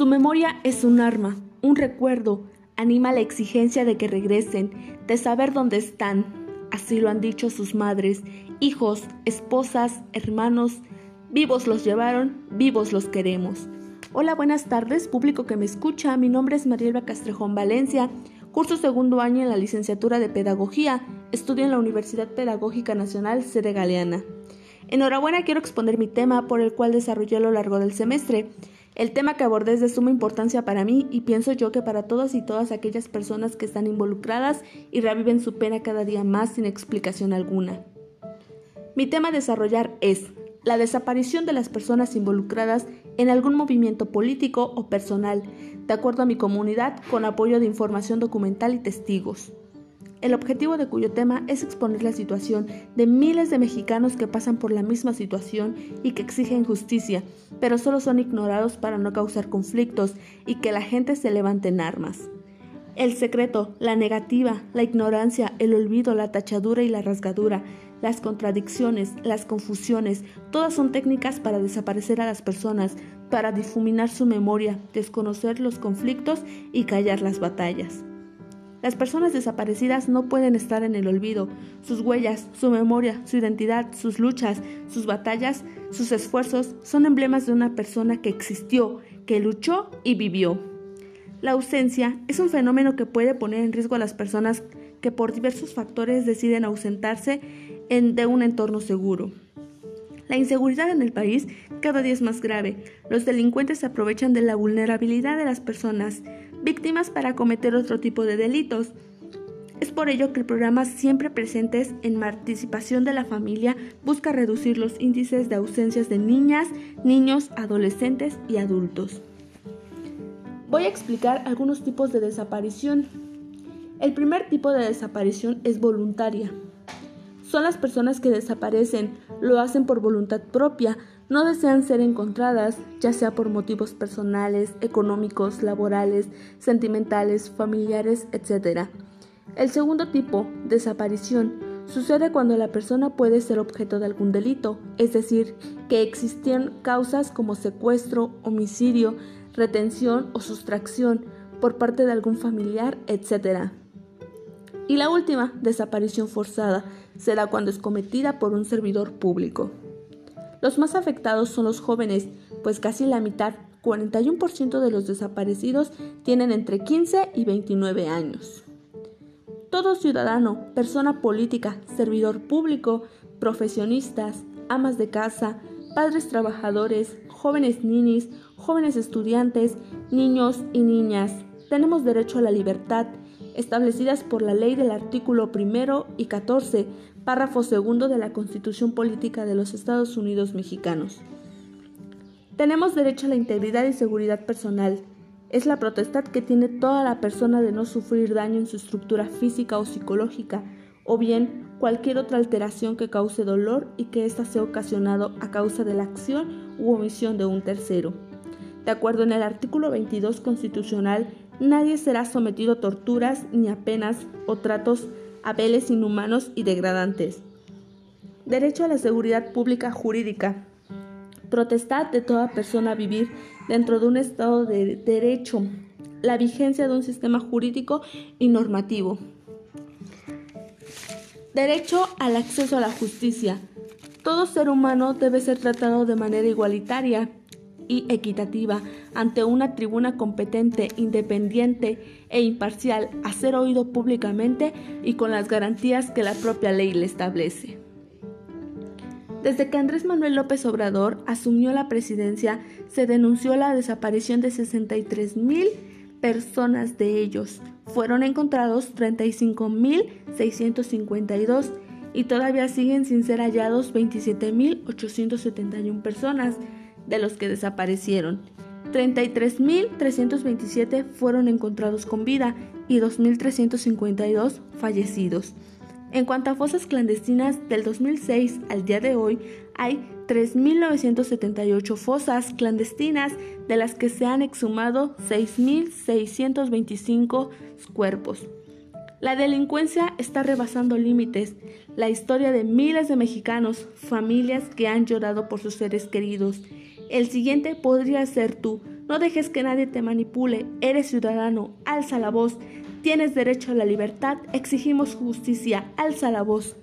Su memoria es un arma, un recuerdo, anima la exigencia de que regresen, de saber dónde están. Así lo han dicho sus madres, hijos, esposas, hermanos. Vivos los llevaron, vivos los queremos. Hola, buenas tardes, público que me escucha. Mi nombre es Marielba Castrejón Valencia. Curso segundo año en la licenciatura de Pedagogía. Estudio en la Universidad Pedagógica Nacional Sede Galeana. Enhorabuena, quiero exponer mi tema por el cual desarrollé a lo largo del semestre. El tema que abordé es de suma importancia para mí y pienso yo que para todas y todas aquellas personas que están involucradas y reviven su pena cada día más sin explicación alguna. Mi tema a desarrollar es la desaparición de las personas involucradas en algún movimiento político o personal, de acuerdo a mi comunidad, con apoyo de información documental y testigos. El objetivo de cuyo tema es exponer la situación de miles de mexicanos que pasan por la misma situación y que exigen justicia, pero solo son ignorados para no causar conflictos y que la gente se levante en armas. El secreto, la negativa, la ignorancia, el olvido, la tachadura y la rasgadura, las contradicciones, las confusiones, todas son técnicas para desaparecer a las personas, para difuminar su memoria, desconocer los conflictos y callar las batallas. Las personas desaparecidas no pueden estar en el olvido. Sus huellas, su memoria, su identidad, sus luchas, sus batallas, sus esfuerzos son emblemas de una persona que existió, que luchó y vivió. La ausencia es un fenómeno que puede poner en riesgo a las personas que por diversos factores deciden ausentarse de un entorno seguro. La inseguridad en el país cada día es más grave. Los delincuentes aprovechan de la vulnerabilidad de las personas víctimas para cometer otro tipo de delitos. Es por ello que el programa Siempre Presentes en Participación de la Familia busca reducir los índices de ausencias de niñas, niños, adolescentes y adultos. Voy a explicar algunos tipos de desaparición. El primer tipo de desaparición es voluntaria. Son las personas que desaparecen, lo hacen por voluntad propia, no desean ser encontradas, ya sea por motivos personales, económicos, laborales, sentimentales, familiares, etc. El segundo tipo, desaparición, sucede cuando la persona puede ser objeto de algún delito, es decir, que existían causas como secuestro, homicidio, retención o sustracción por parte de algún familiar, etc. Y la última, desaparición forzada, será cuando es cometida por un servidor público. Los más afectados son los jóvenes, pues casi la mitad, 41% de los desaparecidos, tienen entre 15 y 29 años. Todo ciudadano, persona política, servidor público, profesionistas, amas de casa, padres trabajadores, jóvenes ninis, jóvenes estudiantes, niños y niñas, tenemos derecho a la libertad, establecidas por la ley del artículo primero y 14, párrafo segundo de la Constitución Política de los Estados Unidos Mexicanos. Tenemos derecho a la integridad y seguridad personal. Es la protestad que tiene toda la persona de no sufrir daño en su estructura física o psicológica, o bien cualquier otra alteración que cause dolor y que ésta sea ocasionado a causa de la acción u omisión de un tercero. De acuerdo en el artículo 22 constitucional, nadie será sometido a torturas ni a penas o tratos abeles inhumanos y degradantes. Derecho a la seguridad pública jurídica. Protestad de toda persona a vivir dentro de un estado de derecho. La vigencia de un sistema jurídico y normativo. Derecho al acceso a la justicia. Todo ser humano debe ser tratado de manera igualitaria y equitativa ante una tribuna competente, independiente e imparcial a ser oído públicamente y con las garantías que la propia ley le establece. Desde que Andrés Manuel López Obrador asumió la presidencia, se denunció la desaparición de 63 mil personas de ellos. Fueron encontrados 35.652 y todavía siguen sin ser hallados 27.871 personas de los que desaparecieron. 33.327 fueron encontrados con vida y 2.352 fallecidos. En cuanto a fosas clandestinas, del 2006 al día de hoy hay 3.978 fosas clandestinas, de las que se han exhumado 6.625 cuerpos. La delincuencia está rebasando límites. La historia de miles de mexicanos, familias que han llorado por sus seres queridos. El siguiente podría ser tú. No dejes que nadie te manipule. Eres ciudadano. Alza la voz. Tienes derecho a la libertad. Exigimos justicia. Alza la voz.